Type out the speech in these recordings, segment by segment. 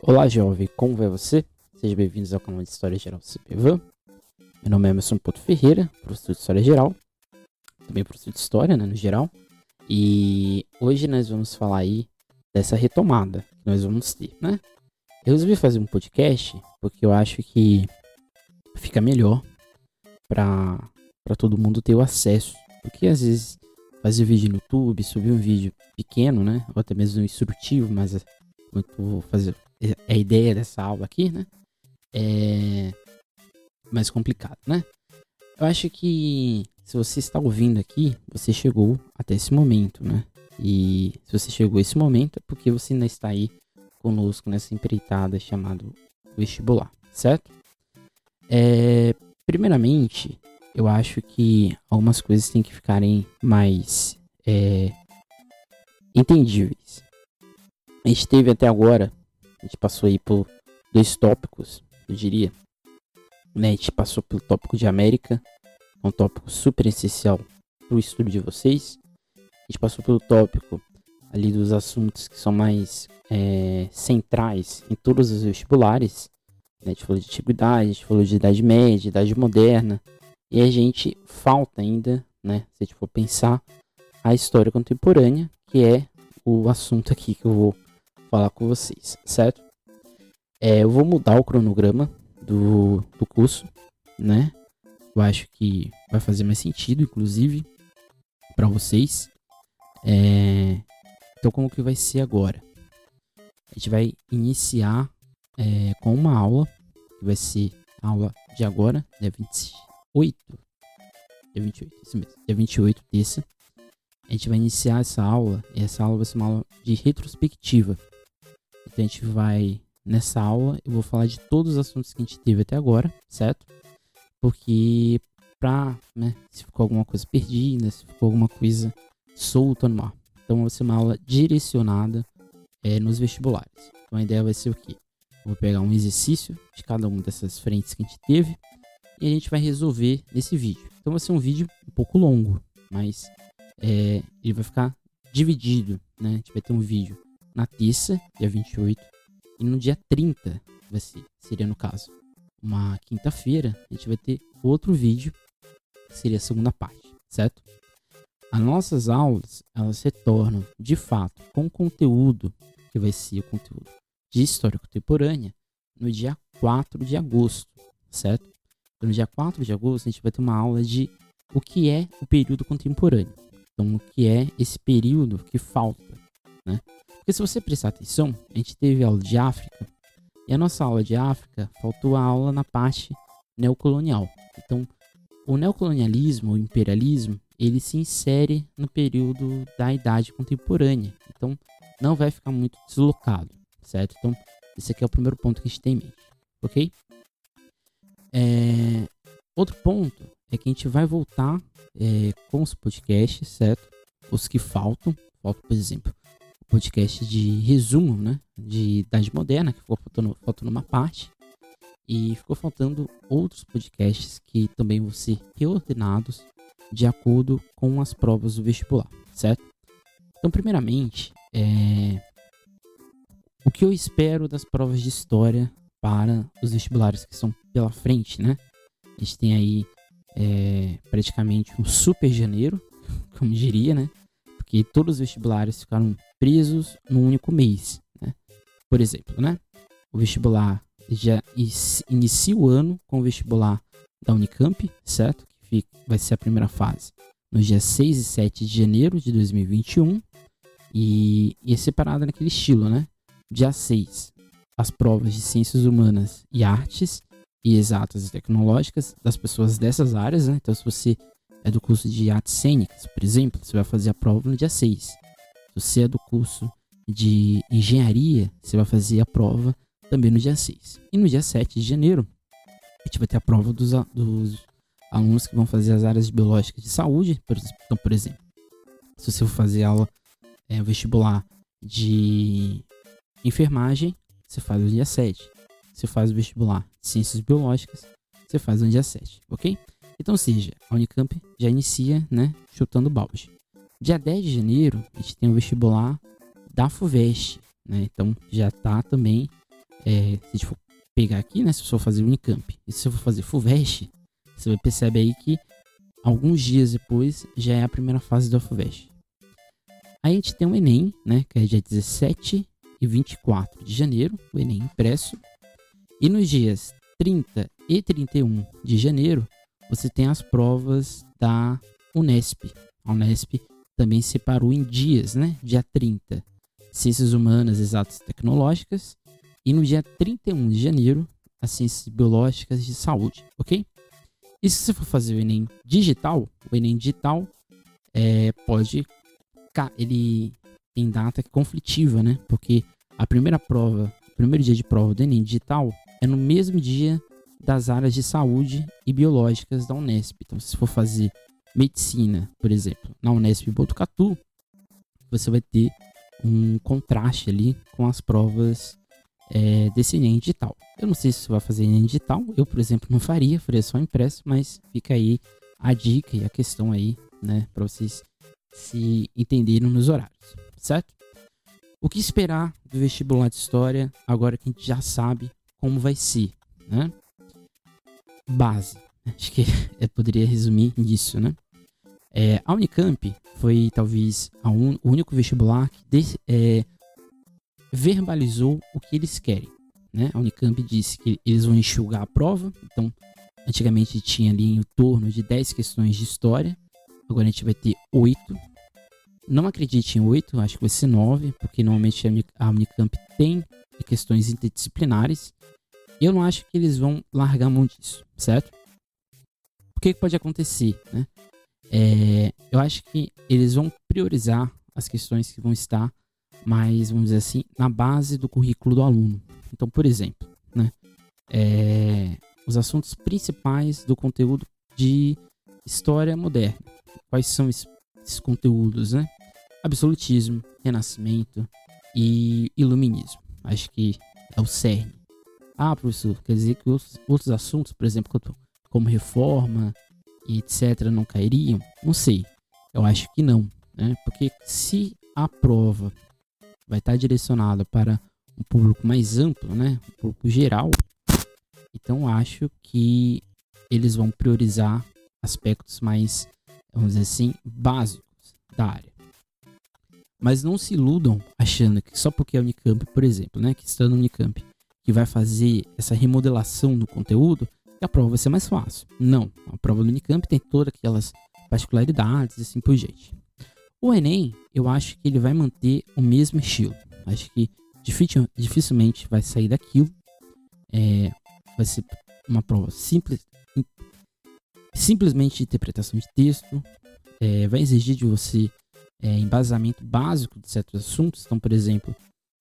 Olá, jovem, como vai você? Sejam bem-vindos ao canal de História Geral CPVAN. Meu nome é Emerson Porto Ferreira, professor de História Geral, também professor de História, né, no geral. E hoje nós vamos falar aí dessa retomada que nós vamos ter, né? Eu resolvi fazer um podcast porque eu acho que fica melhor para todo mundo ter o acesso. Porque às vezes fazer vídeo no YouTube, subir um vídeo pequeno, né? Ou até mesmo instrutivo, mas muito vou fazer é a ideia dessa aula aqui, né? É mais complicado, né? Eu acho que se você está ouvindo aqui, você chegou até esse momento, né? E se você chegou a esse momento é porque você ainda está aí conosco nessa empreitada chamada vestibular, certo? É, primeiramente, eu acho que algumas coisas têm que ficarem mais é, entendíveis. A gente teve até agora, a gente passou aí por dois tópicos, eu diria. Né? A gente passou pelo tópico de América, um tópico super essencial para o estudo de vocês. A gente passou pelo tópico ali dos assuntos que são mais é, centrais em todos os vestibulares. Né? A gente falou de antiguidade, a gente falou de idade média, idade moderna. E a gente falta ainda, né? Se a gente for pensar, a história contemporânea, que é o assunto aqui que eu vou falar com vocês, certo? É, eu vou mudar o cronograma do, do curso, né? Eu acho que vai fazer mais sentido, inclusive, para vocês. É, então, como que vai ser agora? A gente vai iniciar é, com uma aula, que vai ser a aula de agora, dia 28. Dia 28, isso mesmo. Dia 28, terça. A gente vai iniciar essa aula, e essa aula vai ser uma aula de retrospectiva. A gente vai, nessa aula, eu vou falar de todos os assuntos que a gente teve até agora, certo? Porque, pra, né, se ficou alguma coisa perdida, se ficou alguma coisa solta no ar. Então, vai ser uma aula direcionada é, nos vestibulares. Então, a ideia vai ser o quê? Eu vou pegar um exercício de cada uma dessas frentes que a gente teve e a gente vai resolver nesse vídeo. Então, vai ser um vídeo um pouco longo, mas é, ele vai ficar dividido, né? A gente vai ter um vídeo na terça, dia 28, e no dia 30, vai ser, seria no caso, uma quinta-feira, a gente vai ter outro vídeo, que seria a segunda parte, certo? As nossas aulas, elas retornam, de fato, com conteúdo, que vai ser o conteúdo de História Contemporânea, no dia 4 de agosto, certo? Então, no dia 4 de agosto, a gente vai ter uma aula de o que é o período contemporâneo. Então, o que é esse período que falta, né? Porque se você prestar atenção, a gente teve aula de África, e a nossa aula de África faltou a aula na parte neocolonial. Então, o neocolonialismo, o imperialismo, ele se insere no período da idade contemporânea. Então, não vai ficar muito deslocado, certo? Então, esse aqui é o primeiro ponto que a gente tem em mente, ok? É... Outro ponto é que a gente vai voltar é, com os podcasts, certo? Os que faltam, falta, por exemplo, podcast de resumo, né? De idade moderna, que ficou faltando, faltando uma parte. E ficou faltando outros podcasts que também vão ser reordenados de acordo com as provas do vestibular, certo? Então, primeiramente, é... o que eu espero das provas de história para os vestibulares que estão pela frente, né? A gente tem aí é, praticamente um super janeiro, como diria, né? Porque todos os vestibulares ficaram presos num único mês, né? Por exemplo, né? O vestibular já inicia o ano com o vestibular da Unicamp, certo? Que vai ser a primeira fase nos dias 6 e 7 de janeiro de 2021 e, e é separada naquele estilo, né? Dia 6, as provas de ciências humanas e artes e exatas e tecnológicas das pessoas dessas áreas, né? Então, se você é do curso de artes cênicas, por exemplo, você vai fazer a prova no dia 6. Se você é do curso de engenharia, você vai fazer a prova também no dia 6. E no dia 7 de janeiro, a gente vai ter a prova dos, dos alunos que vão fazer as áreas de biológica de saúde. Então, por exemplo, se você for fazer aula é, vestibular de enfermagem, você faz no dia 7. Você faz o vestibular de ciências biológicas, você faz no dia 7, ok? Então, seja, a Unicamp já inicia, né, chutando balde. Dia 10 de janeiro, a gente tem o vestibular da FUVEST, né? Então, já tá também é, se a gente for pegar aqui, né? Se você for fazer Unicamp e se você for fazer FUVEST, você vai perceber aí que alguns dias depois já é a primeira fase do FUVEST. Aí a gente tem o Enem, né? Que é dia 17 e 24 de janeiro, o Enem impresso. E nos dias 30 e 31 de janeiro, você tem as provas da Unesp. A Unesp também separou em dias, né? Dia 30, Ciências Humanas, Exatas e Tecnológicas. E no dia 31 de janeiro, as Ciências Biológicas de Saúde, ok? E se você for fazer o Enem digital, o Enem digital é, pode. Ele tem data conflitiva, né? Porque a primeira prova, o primeiro dia de prova do Enem digital é no mesmo dia das áreas de saúde e biológicas da Unesp. Então, se for fazer medicina, por exemplo, na Unesp Botucatu, você vai ter um contraste ali com as provas é, desse Enem digital. Eu não sei se você vai fazer Enem digital, eu, por exemplo, não faria, faria só impresso, mas fica aí a dica e a questão aí, né, para vocês se entenderem nos horários, certo? O que esperar do vestibular de história agora que a gente já sabe como vai ser, né? Base. Acho que eu poderia resumir nisso, né? É, a Unicamp foi talvez un, o único vestibular que de, é, verbalizou o que eles querem. Né? A Unicamp disse que eles vão enxugar a prova. Então, antigamente tinha ali em torno de 10 questões de história. Agora a gente vai ter 8. Não acredite em 8, acho que vai ser 9, porque normalmente a Unicamp tem questões interdisciplinares. Eu não acho que eles vão largar mão disso, certo? O que, pode acontecer, né? É, eu acho que eles vão priorizar as questões que vão estar mais, vamos dizer assim, na base do currículo do aluno. Então, por exemplo, né, é, os assuntos principais do conteúdo de história moderna. Quais são esses, esses conteúdos, né? Absolutismo, renascimento e iluminismo. Acho que é o cerne. Ah, professor, quer dizer que outros, outros assuntos, por exemplo, como reforma e etc., não cairiam? Não sei. Eu acho que não, né? Porque se a prova vai estar direcionada para um público mais amplo, né? Um público geral. Então acho que eles vão priorizar aspectos mais, vamos dizer assim, básicos da área. Mas não se iludam achando que só porque a Unicamp, por exemplo, né, que está no Unicamp, que vai fazer essa remodelação do conteúdo, a prova vai ser mais fácil. Não, a prova do Unicamp tem todas aquelas particularidades e assim por diante. O Enem, eu acho que ele vai manter o mesmo estilo. Acho que dificilmente vai sair daquilo. É, vai ser uma prova simples, simplesmente de interpretação de texto. É, vai exigir de você é, embasamento básico de certos assuntos. Então, por exemplo,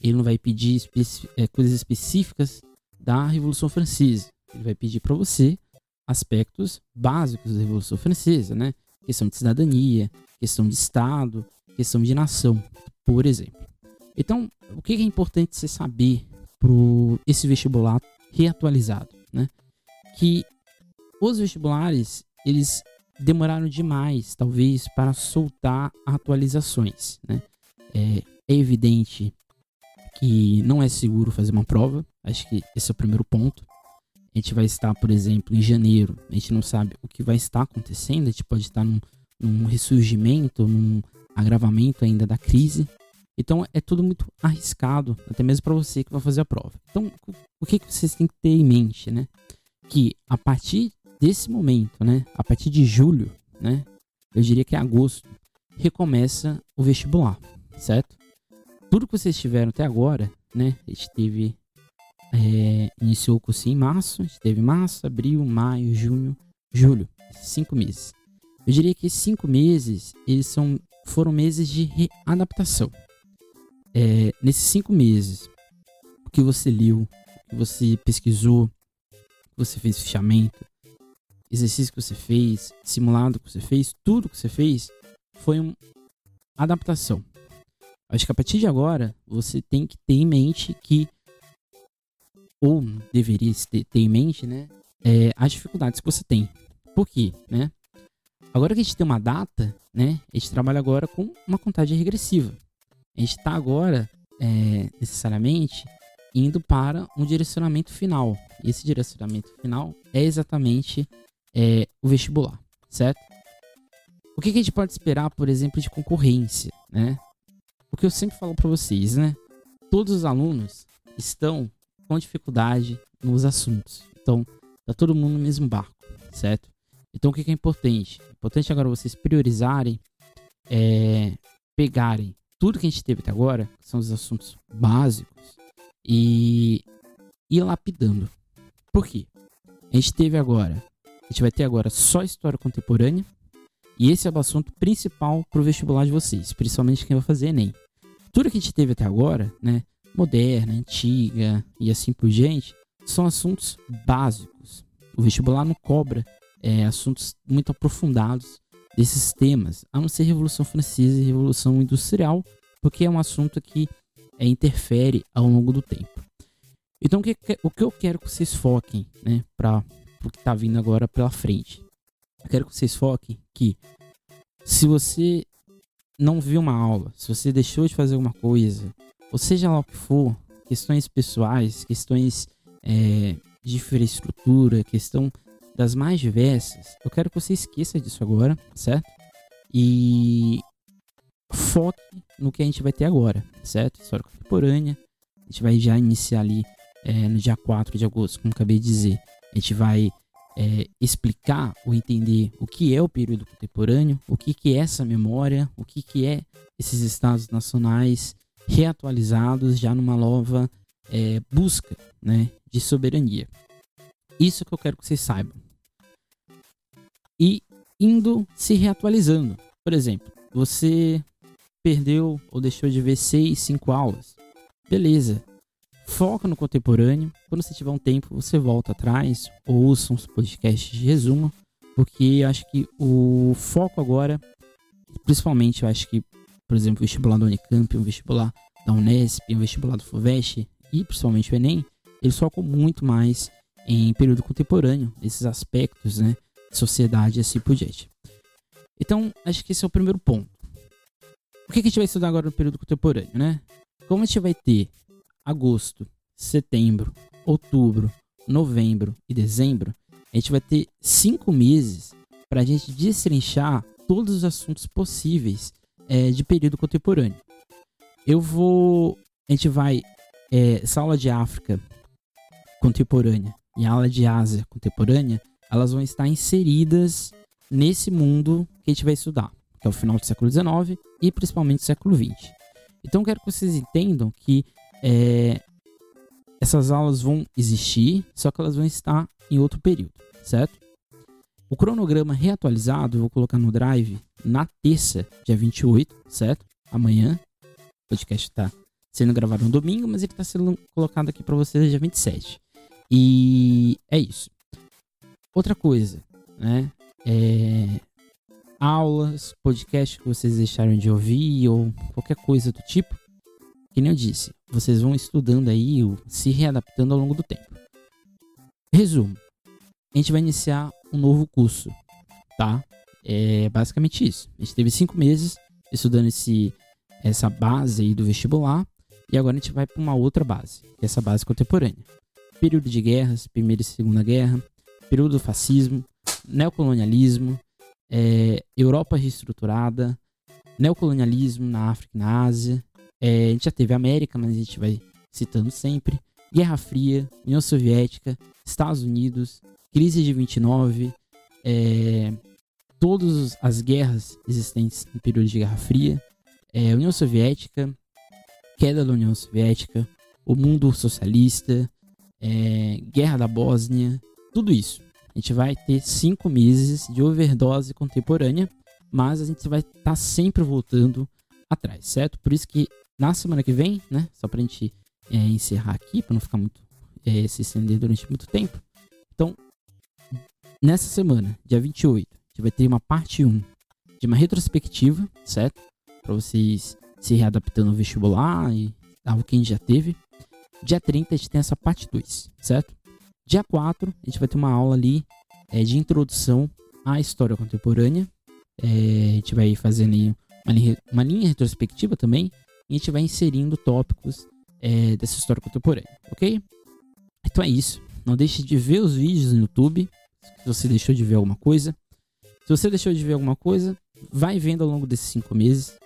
ele não vai pedir especi é, coisas específicas da Revolução Francesa. Ele vai pedir para você aspectos básicos da Revolução Francesa, né? Questão de cidadania, questão de Estado, questão de nação, por exemplo. Então, o que é importante você saber para esse vestibular reatualizado, né? Que os vestibulares, eles demoraram demais, talvez, para soltar atualizações, né? É, é evidente que não é seguro fazer uma prova, acho que esse é o primeiro ponto. A gente vai estar, por exemplo, em janeiro, a gente não sabe o que vai estar acontecendo, a gente pode estar num, num ressurgimento, num agravamento ainda da crise. Então é tudo muito arriscado, até mesmo para você que vai fazer a prova. Então, o que, que vocês têm que ter em mente, né? Que a partir desse momento, né, a partir de julho, né, eu diria que é agosto, recomeça o vestibular, certo? Tudo que vocês tiveram até agora, né, a gente teve é, iniciou o curso em março, a gente teve março, abril, maio, junho, julho, cinco meses. Eu diria que esses cinco meses, eles são, foram meses de readaptação. É, nesses cinco meses, o que você leu, o que você pesquisou, o que você fez fichamento, exercício que você fez, simulado que você fez, tudo que você fez, foi uma adaptação. Acho que a partir de agora, você tem que ter em mente que, ou deveria ter, em mente, né, é, as dificuldades que você tem. Por quê, né? Agora que a gente tem uma data, né? A gente trabalha agora com uma contagem regressiva. A gente está agora, é, necessariamente, indo para um direcionamento final. Esse direcionamento final é exatamente é, o vestibular, certo? O que, que, a gente pode esperar, por exemplo, de concorrência, né? O que eu sempre falo para vocês, né? Todos os alunos estão com dificuldade nos assuntos. Então, tá todo mundo no mesmo barco, certo? Então, o que, é importante? É importante agora vocês priorizarem, é, pegarem tudo que a gente teve até agora, que são os assuntos básicos, e ir lapidando. Por quê? A gente teve agora, a gente vai ter agora só história contemporânea, e esse é o assunto principal para o vestibular de vocês, principalmente quem vai fazer Enem. Tudo que a gente teve até agora, né, moderna, antiga e assim por diante, são assuntos básicos. O vestibular não cobra é, assuntos muito aprofundados desses temas, a não ser Revolução Francesa e Revolução Industrial, porque é um assunto que é, interfere ao longo do tempo. Então, o que, o que eu quero que vocês foquem, né, para o que está vindo agora pela frente? Eu quero que vocês foquem que se você não viu uma aula, se você deixou de fazer alguma coisa, ou seja lá o que for, questões pessoais, questões é, de infraestrutura, questão das mais diversas, eu quero que você esqueça disso agora, certo? E foque no que a gente vai ter agora, certo? História contemporânea. A gente vai já iniciar ali é, no dia 4 de agosto, como acabei de dizer. A gente vai é, explicar ou entender o que é o período contemporâneo, o que, que é essa memória, o que, que é esses estados nacionais reatualizados já numa nova é, busca né, de soberania. Isso que eu quero que vocês saibam e indo se reatualizando. Por exemplo, você perdeu ou deixou de ver seis, cinco aulas. Beleza. Foca no contemporâneo. Quando você tiver um tempo, você volta atrás ou ouça uns podcasts de resumo, porque acho que o foco agora, principalmente, eu acho que, por exemplo, vestibular da Unicamp, o vestibular da Unesp, o vestibular do FUVEST e principalmente o Enem, eles focam muito mais em período contemporâneo, esses aspectos, né? sociedade e assim por diante. Então, acho que esse é o primeiro ponto. O que a gente vai estudar agora no período contemporâneo, né? Como a gente vai ter agosto, setembro, outubro, novembro e dezembro, a gente vai ter cinco meses para a gente destrinchar todos os assuntos possíveis é, de período contemporâneo. Eu vou. A gente vai. É, essa aula de África contemporânea e aula de Ásia contemporânea, elas vão estar inseridas nesse mundo que a gente vai estudar, que é o final do século XIX e principalmente do século XX. Então, quero que vocês entendam que é, essas aulas vão existir, só que elas vão estar em outro período, certo? O cronograma reatualizado eu vou colocar no Drive na terça, dia 28, certo? Amanhã. O podcast está sendo gravado no domingo, mas ele está sendo colocado aqui para vocês dia 27. E é isso. Outra coisa, né? É, aulas, podcasts que vocês deixaram de ouvir ou qualquer coisa do tipo. Que nem eu disse, vocês vão estudando aí, se readaptando ao longo do tempo. Resumo: a gente vai iniciar um novo curso, tá? É basicamente isso. A gente teve cinco meses estudando esse, essa base aí do vestibular e agora a gente vai para uma outra base, que é essa base contemporânea. Período de guerras, Primeira e Segunda Guerra, período do fascismo, neocolonialismo, é, Europa reestruturada, neocolonialismo na África e na Ásia. É, a gente já teve América, mas a gente vai citando sempre. Guerra Fria, União Soviética, Estados Unidos, crise de 29, é, todas as guerras existentes no período de Guerra Fria, é, União Soviética, queda da União Soviética, o mundo socialista, é, Guerra da Bósnia, tudo isso. A gente vai ter cinco meses de overdose contemporânea, mas a gente vai estar tá sempre voltando atrás, certo? Por isso que na semana que vem, né? Só pra gente é, encerrar aqui, para não ficar muito é, se estender durante muito tempo. Então, nessa semana, dia 28, a gente vai ter uma parte 1 de uma retrospectiva, certo? Para vocês se readaptando ao vestibular e algo que a gente já teve. Dia 30 a gente tem essa parte 2, certo? Dia 4, a gente vai ter uma aula ali é, de introdução à história contemporânea. É, a gente vai fazendo aí uma linha, uma linha retrospectiva também. E a gente vai inserindo tópicos é, dessa história contemporânea, ok? Então é isso. Não deixe de ver os vídeos no YouTube. Se você deixou de ver alguma coisa. Se você deixou de ver alguma coisa, vai vendo ao longo desses cinco meses.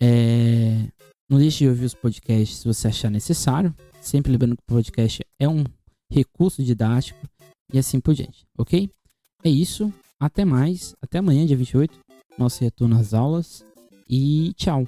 É... Não deixe de ouvir os podcasts se você achar necessário. Sempre lembrando que o podcast é um recurso didático e assim por diante, ok? É isso. Até mais. Até amanhã, dia 28. Nosso retorno às aulas. E tchau.